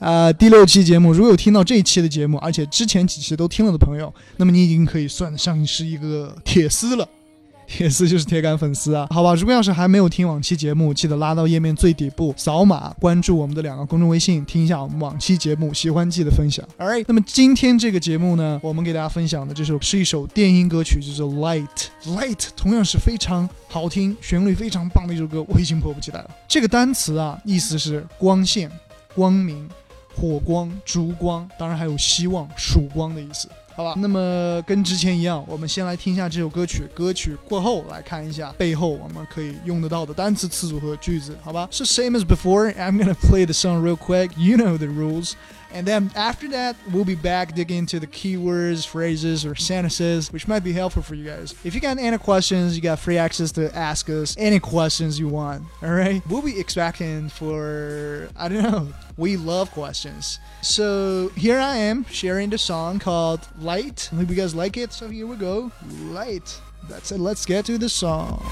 呃，第六期节目，如果有听到这一期的节目，而且之前几期都听了的朋友，那么你已经可以算得上是一个铁丝了。铁丝就是铁杆粉丝啊，好吧。如果要是还没有听往期节目，记得拉到页面最底部扫码关注我们的两个公众微信，听一下我们往期节目，喜欢记得分享。Alright，那么今天这个节目呢，我们给大家分享的这首是一首电音歌曲，叫做《Light》。Light 同样是非常好听、旋律非常棒的一首歌，我已经迫不及待了。这个单词啊，意思是光线、光明、火光、烛光，当然还有希望、曙光的意思。好吧，那么跟之前一样，我们先来听一下这首歌曲，歌曲过后来看一下背后我们可以用得到的单词、词组和句子，好吧？So same as before, I'm gonna play the song real quick. You know the rules. And then after that, we'll be back digging into the keywords, phrases, or sentences, which might be helpful for you guys. If you got any questions, you got free access to ask us any questions you want. All right, we'll be expecting for I don't know. We love questions. So here I am sharing the song called Light. I hope you guys like it. So here we go. Light. That's it. Let's get to the song.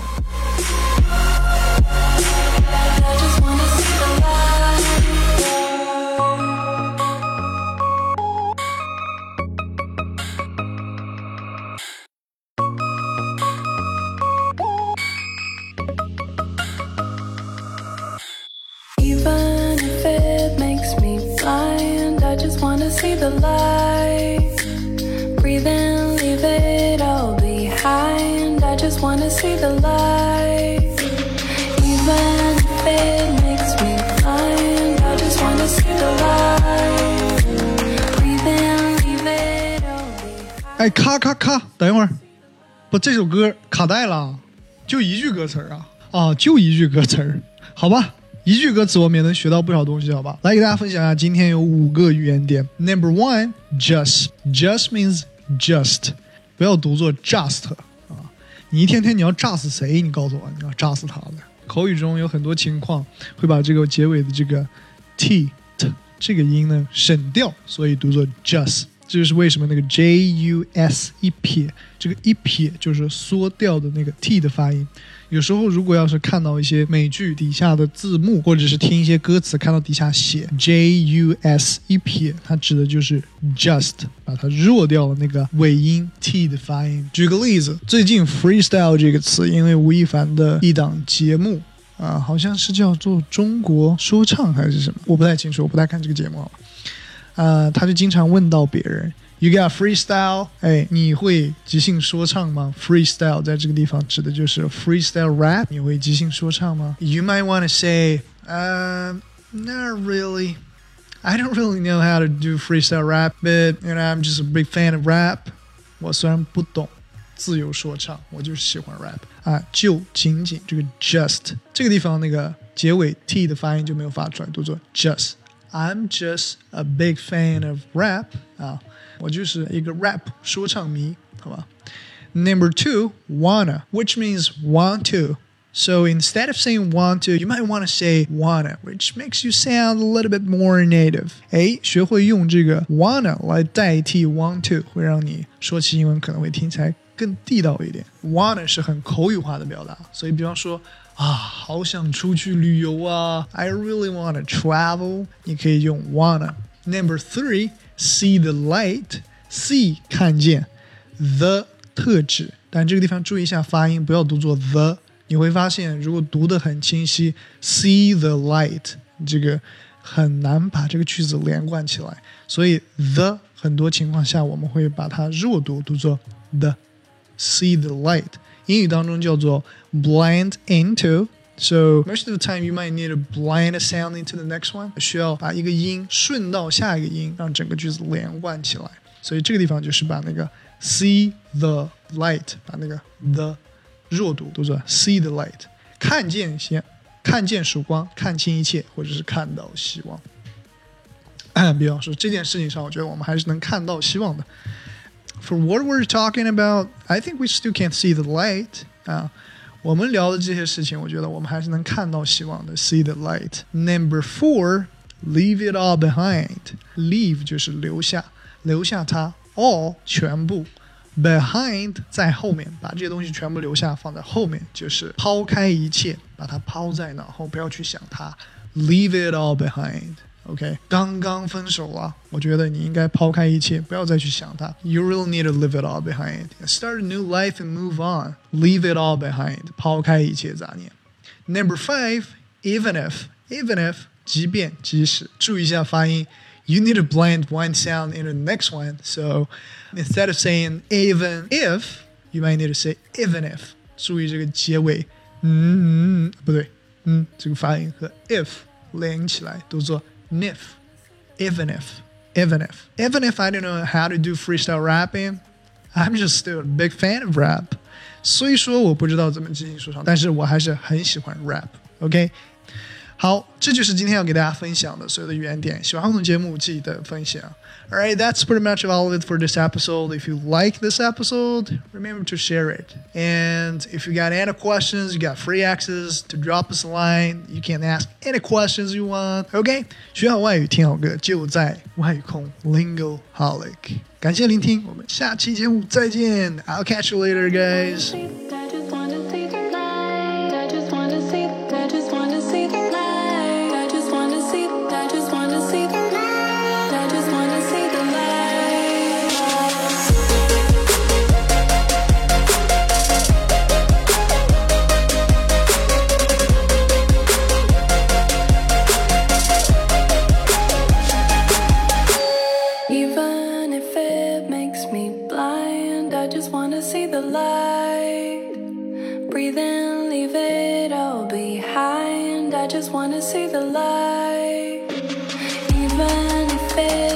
哎，咔咔咔，等一会儿，不，这首歌卡带了，就一句歌词儿啊，啊，就一句歌词儿，好吧，一句歌词我们也能学到不少东西，好吧？来给大家分享一下，今天有五个语言点。Number one, just, just means just，不要读作 just 啊，你一天天你要炸死谁？你告诉我，你要炸死他的。口语中有很多情况会把这个结尾的这个 t t 这个音呢省掉，所以读作 just。这就是为什么那个 J U S 一撇，这个一撇就是缩掉的那个 T 的发音。有时候如果要是看到一些美剧底下的字幕，或者是听一些歌词，看到底下写 J U S 一撇，它指的就是 just，把它弱掉了那个尾音 T 的发音。举个例子，最近 freestyle 这个词，因为吴亦凡的一档节目。啊，好像是叫做中国说唱还是什么，我不太清楚，我不太看这个节目。呃，他就经常问到别人，You got freestyle？哎，你会即兴说唱吗？Freestyle 在这个地方指的就是 freestyle rap。你会即兴说唱吗？You might want to say, uh, not really. I don't really know how to do freestyle rap, but you know, I'm just a big fan of rap. 我虽然不懂自由说唱，我就是喜欢 rap 啊，就仅仅这个 just 这个地方那个结尾 t 的发音就没有发出来，读作 just。 I'm just a big fan of rap 啊，我就是一个 rap 说唱迷，好吧？Number two, wanna, which means want to. So instead of saying want to, you might want to say wanna, which makes you sound a little bit more native. 哎，学会用这个 wanna 来代替 want to，会让你说起英文可能会听起来更地道一点。wanna 是很口语化的表达，所以比方说 啊，好想出去旅游啊，I really wanna travel，你可以用 wanna。Number three, see the light. See 看见，the 特指，但这个地方注意一下发音，不要读作 the。你会发现，如果读得很清晰，see the light，这个很难把这个句子连贯起来。所以 the 很多情况下我们会把它弱读，读作 the。See the light，英语当中叫做 blend into。So most of the time you might need to blend a sound into the next one，需要把一个音顺到下一个音，让整个句子连贯起来。所以这个地方就是把那个 see the light，把那个 the 弱读读作 see the light，看见先，看见曙光，看清一切，或者是看到希望。比方说这件事情上，我觉得我们还是能看到希望的。For what we're talking about, I think we still can't see the light 啊。我们聊的这些事情，我觉得我们还是能看到希望的，see the light. Number four, leave it all behind. Leave 就是留下，留下它，all 全部，behind 在后面，把这些东西全部留下，放在后面，就是抛开一切，把它抛在脑后，不要去想它，leave it all behind。 OK，刚刚分手了，我觉得你应该抛开一切，不要再去想它。You really need to leave it all behind. Start a new life and move on. Leave it all behind. 抛开一切杂念。Number five, even if, even if，即便即使，注意一下发音。You need to blend one sound into the next one. So instead of saying even if, you might need to say even if. 注意这个结尾，嗯嗯，不对，嗯，这个发音和 if 连起来都做。 if, even if, even if, even if I don't know how to do freestyle rapping, I'm just still a big fan of rap. 所以说我不知道怎么进行说唱，但是我还是很喜欢 rap。OK， 好，这就是今天要给大家分享的所有的语言点。喜欢我们节目记得分享。All right, that's pretty much all of it for this episode. If you like this episode, remember to share it. And if you got any questions, you got free access to drop us a line. You can ask any questions you want. OK，学好外语，听好歌，就在外语空 Lingo Holic。感谢聆听，我们下期节目再见。I'll catch you later, guys. The light. Even if it